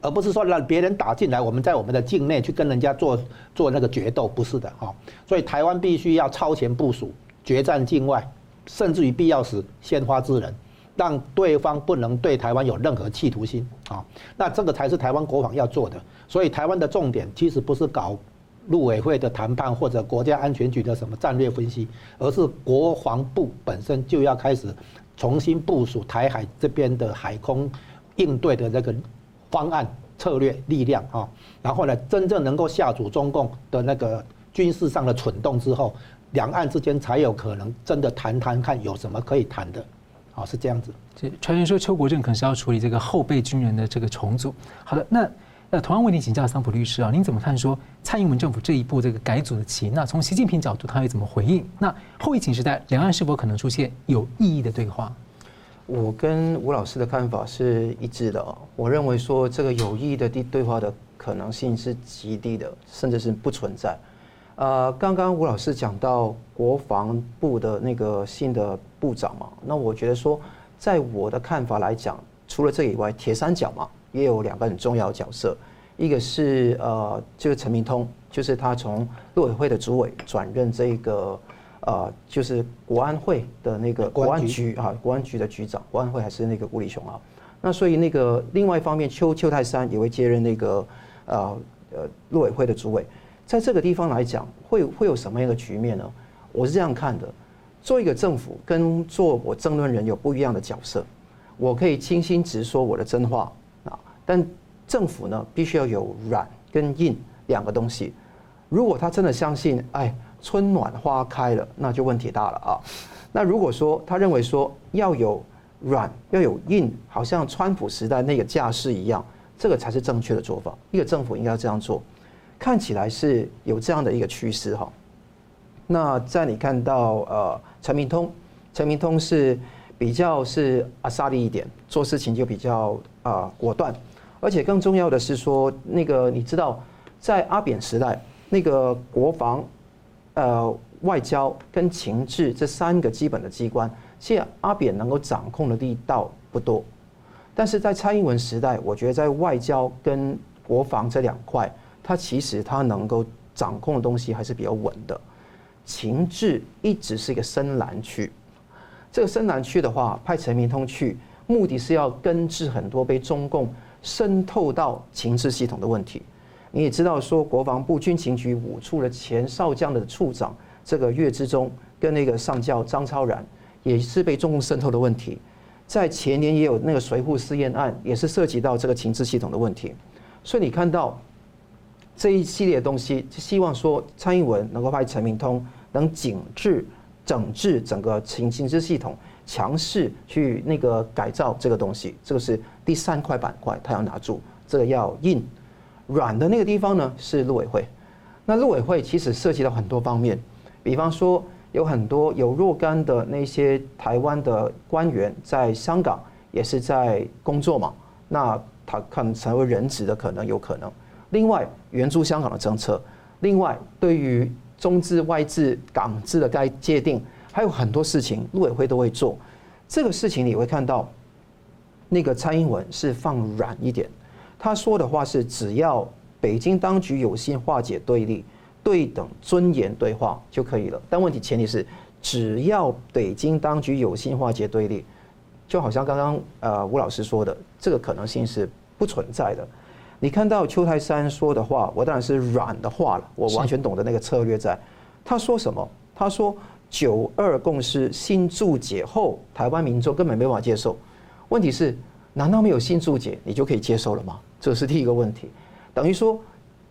而不是说让别人打进来，我们在我们的境内去跟人家做做那个决斗，不是的哈。所以台湾必须要超前部署，决战境外，甚至于必要时先发制人。让对方不能对台湾有任何企图心啊，那这个才是台湾国防要做的。所以台湾的重点其实不是搞陆委会的谈判或者国家安全局的什么战略分析，而是国防部本身就要开始重新部署台海这边的海空应对的这个方案、策略、力量啊。然后呢，真正能够下阻中共的那个军事上的蠢动之后，两岸之间才有可能真的谈谈看有什么可以谈的。啊，是这样子。这传言说邱国正可能是要处理这个后备军人的这个重组。好的，那呃，同样问题请教桑普律师啊，您怎么看说蔡英文政府这一步这个改组的棋？那从习近平角度，他会怎么回应？那后疫情时代，两岸是否可能出现有意义的对话？我跟吴老师的看法是一致的。我认为说这个有意义的对对话的可能性是极低的，甚至是不存在。呃，刚刚吴老师讲到国防部的那个新的部长嘛，那我觉得说，在我的看法来讲，除了这以外，铁三角嘛，也有两个很重要的角色，一个是呃，就是陈明通，就是他从陆委会的主委转任这个呃，就是国安会的那个国安局啊，国安局的局长，国安会还是那个吴立雄啊，那所以那个另外一方面，邱邱泰山也会接任那个呃呃陆委会的主委。在这个地方来讲，会会有什么样的局面呢？我是这样看的：做一个政府跟做我争论人有不一样的角色。我可以清心直说我的真话啊，但政府呢，必须要有软跟硬两个东西。如果他真的相信，哎，春暖花开了，那就问题大了啊。那如果说他认为说要有软要有硬，好像川普时代那个架势一样，这个才是正确的做法。一个政府应该要这样做，看起来是有这样的一个趋势哈。那在你看到呃陈明通，陈明通是比较是阿萨利一点，做事情就比较啊、呃、果断，而且更重要的是说，那个你知道在阿扁时代。那个国防、呃外交跟情治这三个基本的机关，现在阿扁能够掌控的力道不多，但是在蔡英文时代，我觉得在外交跟国防这两块，他其实他能够掌控的东西还是比较稳的。情治一直是一个深蓝区，这个深蓝区的话，派陈明通去，目的是要根治很多被中共渗透到情治系统的问题。你也知道，说国防部军情局五处的前少将的处长这个岳志忠跟那个上校张超然，也是被中共渗透的问题。在前年也有那个随扈试验案，也是涉及到这个情治系统的问题。所以你看到这一系列的东西，就希望说蔡英文能够派陈明通能紧致整治整个情情治系统，强势去那个改造这个东西。这个是第三块板块，他要拿住，这个要硬。软的那个地方呢，是陆委会，那陆委会其实涉及到很多方面，比方说有很多有若干的那些台湾的官员在香港也是在工作嘛，那他可能成为人质的可能有可能。另外援助香港的政策，另外对于中资外资港资的该界定，还有很多事情陆委会都会做。这个事情你会看到，那个蔡英文是放软一点。他说的话是：只要北京当局有心化解对立、对等、尊严对话就可以了。但问题前提是，只要北京当局有心化解对立，就好像刚刚呃吴老师说的，这个可能性是不存在的。你看到邱太三说的话，我当然是软的话了，我完全懂得那个策略在。他说什么？他说九二共识新注解后，台湾民众根本没办法接受。问题是，难道没有新注解，你就可以接受了吗？这是第一个问题，等于说，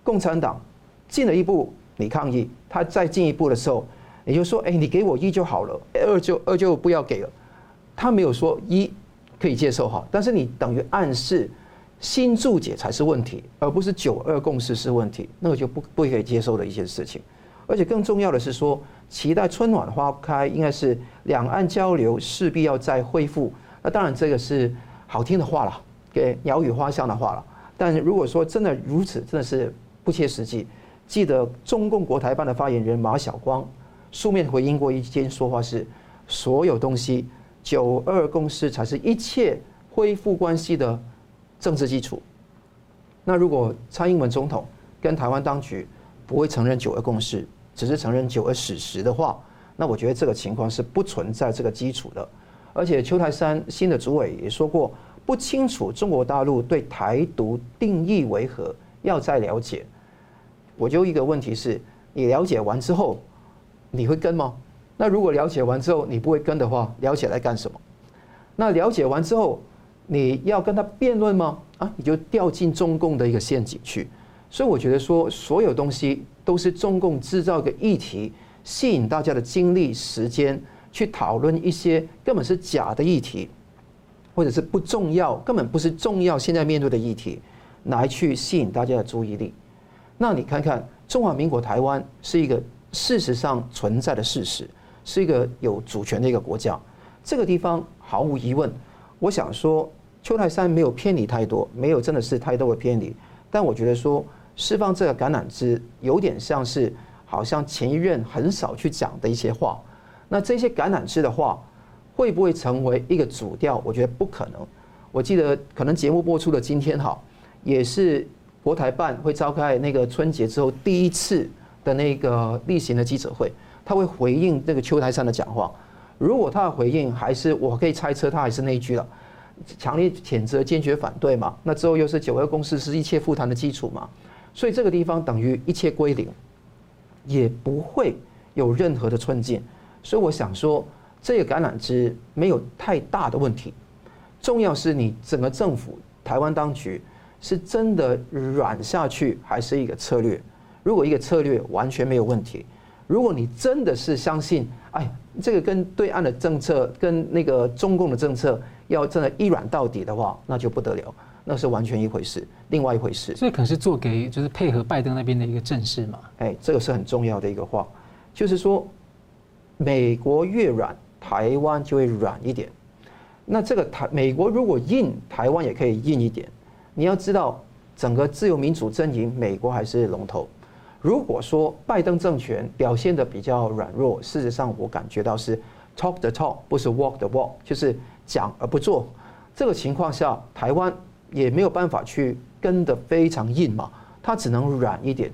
共产党进了一步，你抗议；他再进一步的时候，你就说：“哎，你给我一就好了，二就二就不要给了。”他没有说一可以接受哈，但是你等于暗示新注解才是问题，而不是九二共识是问题，那个就不不可以接受的一些事情。而且更重要的是说，期待春暖花开，应该是两岸交流势必要再恢复。那当然这个是好听的话了，给鸟语花香的话了。但如果说真的如此，真的是不切实际。记得中共国台办的发言人马晓光书面回应过一件说话是：所有东西九二共识才是一切恢复关系的政治基础。那如果蔡英文总统跟台湾当局不会承认九二共识，只是承认九二史实的话，那我觉得这个情况是不存在这个基础的。而且邱台山新的主委也说过。不清楚中国大陆对台独定义为何，要再了解。我就一个问题是：你了解完之后，你会跟吗？那如果了解完之后你不会跟的话，了解来干什么？那了解完之后，你要跟他辩论吗？啊，你就掉进中共的一个陷阱去。所以我觉得说，所有东西都是中共制造一个议题，吸引大家的精力、时间去讨论一些根本是假的议题。或者是不重要，根本不是重要，现在面对的议题，来去吸引大家的注意力。那你看看中华民国台湾是一个事实上存在的事实，是一个有主权的一个国家。这个地方毫无疑问，我想说邱泰山没有偏离太多，没有真的是太多的偏离。但我觉得说释放这个橄榄枝，有点像是好像前一任很少去讲的一些话。那这些橄榄枝的话。会不会成为一个主调？我觉得不可能。我记得可能节目播出的今天哈，也是国台办会召开那个春节之后第一次的那个例行的记者会，他会回应那个邱台三的讲话。如果他的回应还是我可以猜测，他还是那一句了，强烈谴责、坚决反对嘛。那之后又是九二共识是一切复谈的基础嘛。所以这个地方等于一切归零，也不会有任何的寸进。所以我想说。这个橄榄枝没有太大的问题，重要是你整个政府、台湾当局是真的软下去，还是一个策略？如果一个策略完全没有问题，如果你真的是相信，哎，这个跟对岸的政策跟那个中共的政策要真的一软到底的话，那就不得了，那是完全一回事，另外一回事。这可能是做给就是配合拜登那边的一个阵势嘛。哎，这个是很重要的一个话，就是说，美国越软，台湾就会软一点。那这个台美国如果硬，台湾也可以硬一点。你要知道，整个自由民主阵营，美国还是龙头。如果说拜登政权表现的比较软弱，事实上我感觉到是 talk the talk，不是 walk the walk，就是讲而不做。这个情况下，台湾也没有办法去跟得非常硬嘛，它只能软一点。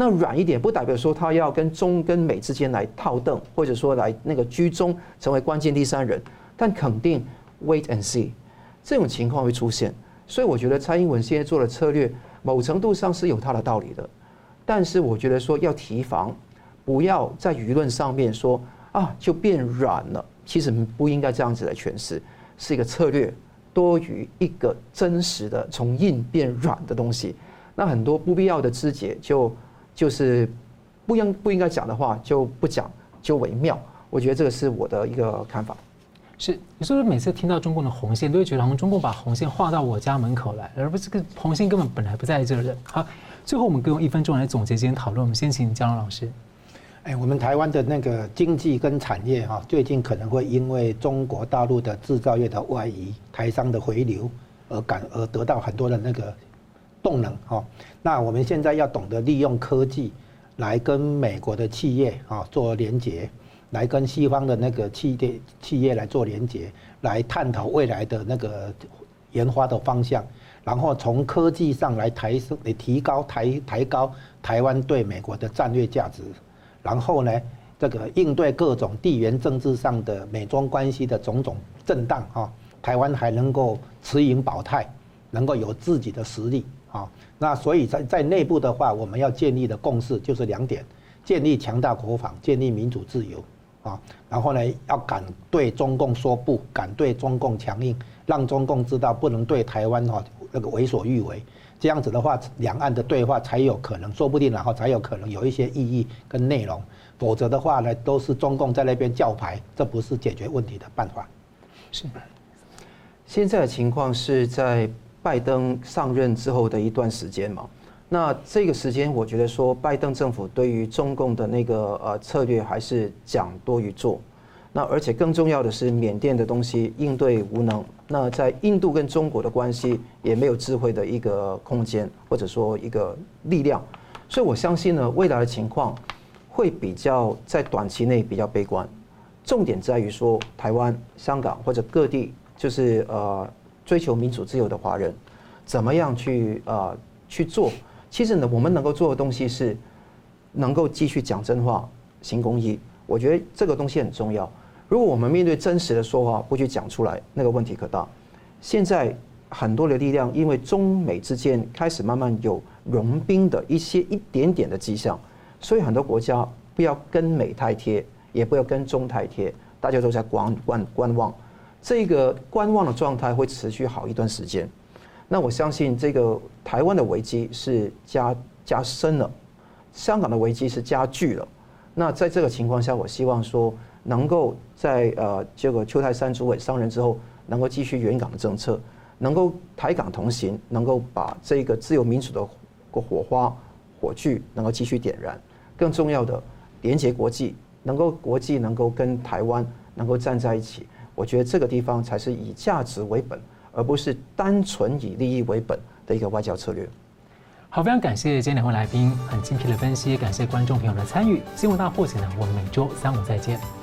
那软一点不代表说他要跟中跟美之间来套凳，或者说来那个居中成为关键第三人，但肯定 wait and see，这种情况会出现。所以我觉得蔡英文现在做的策略，某程度上是有他的道理的。但是我觉得说要提防，不要在舆论上面说啊就变软了，其实不应该这样子来诠释，是一个策略多于一个真实的从硬变软的东西。那很多不必要的枝节就就是不应不应该讲的话就不讲就为妙。我觉得这个是我的一个看法。是，你是不是每次听到中共的红线，都会觉得好像中共把红线画到我家门口来，而不是这个红线根本本来不在这儿。好。最后，我们各用一分钟来总结今天讨论。我们先请江龙老师。哎，我们台湾的那个经济跟产业哈，最近可能会因为中国大陆的制造业的外移、台商的回流而感而得到很多的那个动能哈。那我们现在要懂得利用科技来跟美国的企业啊做连接，来跟西方的那个企业企业来做连接，来探讨未来的那个研发的方向。然后从科技上来抬升、来提高、台抬高台湾对美国的战略价值，然后呢，这个应对各种地缘政治上的美中关系的种种震荡啊，台湾还能够持盈保泰，能够有自己的实力啊。那所以在在内部的话，我们要建立的共识就是两点：建立强大国防，建立民主自由啊。然后呢，要敢对中共说不，敢对中共强硬，让中共知道不能对台湾哈。那个为所欲为，这样子的话，两岸的对话才有可能，说不定然后才有可能有一些意义跟内容，否则的话呢，都是中共在那边叫牌，这不是解决问题的办法。是。现在的情况是在拜登上任之后的一段时间嘛？那这个时间，我觉得说拜登政府对于中共的那个呃策略还是讲多于做。那而且更重要的是，缅甸的东西应对无能。那在印度跟中国的关系也没有智慧的一个空间，或者说一个力量。所以我相信呢，未来的情况会比较在短期内比较悲观。重点在于说，台湾、香港或者各地，就是呃追求民主自由的华人，怎么样去呃去做？其实呢，我们能够做的东西是能够继续讲真话、行公益。我觉得这个东西很重要。如果我们面对真实的说话不去讲出来，那个问题可大。现在很多的力量，因为中美之间开始慢慢有融冰的一些一点点的迹象，所以很多国家不要跟美太贴，也不要跟中太贴，大家都在观观观望。这个观望的状态会持续好一段时间。那我相信这个台湾的危机是加加深了，香港的危机是加剧了。那在这个情况下，我希望说。能够在呃这个邱泰山主委上任之后，能够继续援港的政策，能够台港同行，能够把这个自由民主的个火花火炬能够继续点燃。更重要的，连接国际，能够国际能够跟台湾能够站在一起。我觉得这个地方才是以价值为本，而不是单纯以利益为本的一个外交策略。好，非常感谢今天两位来宾很精辟的分析，感谢观众朋友的参与。新闻大破解呢，我们每周三五再见。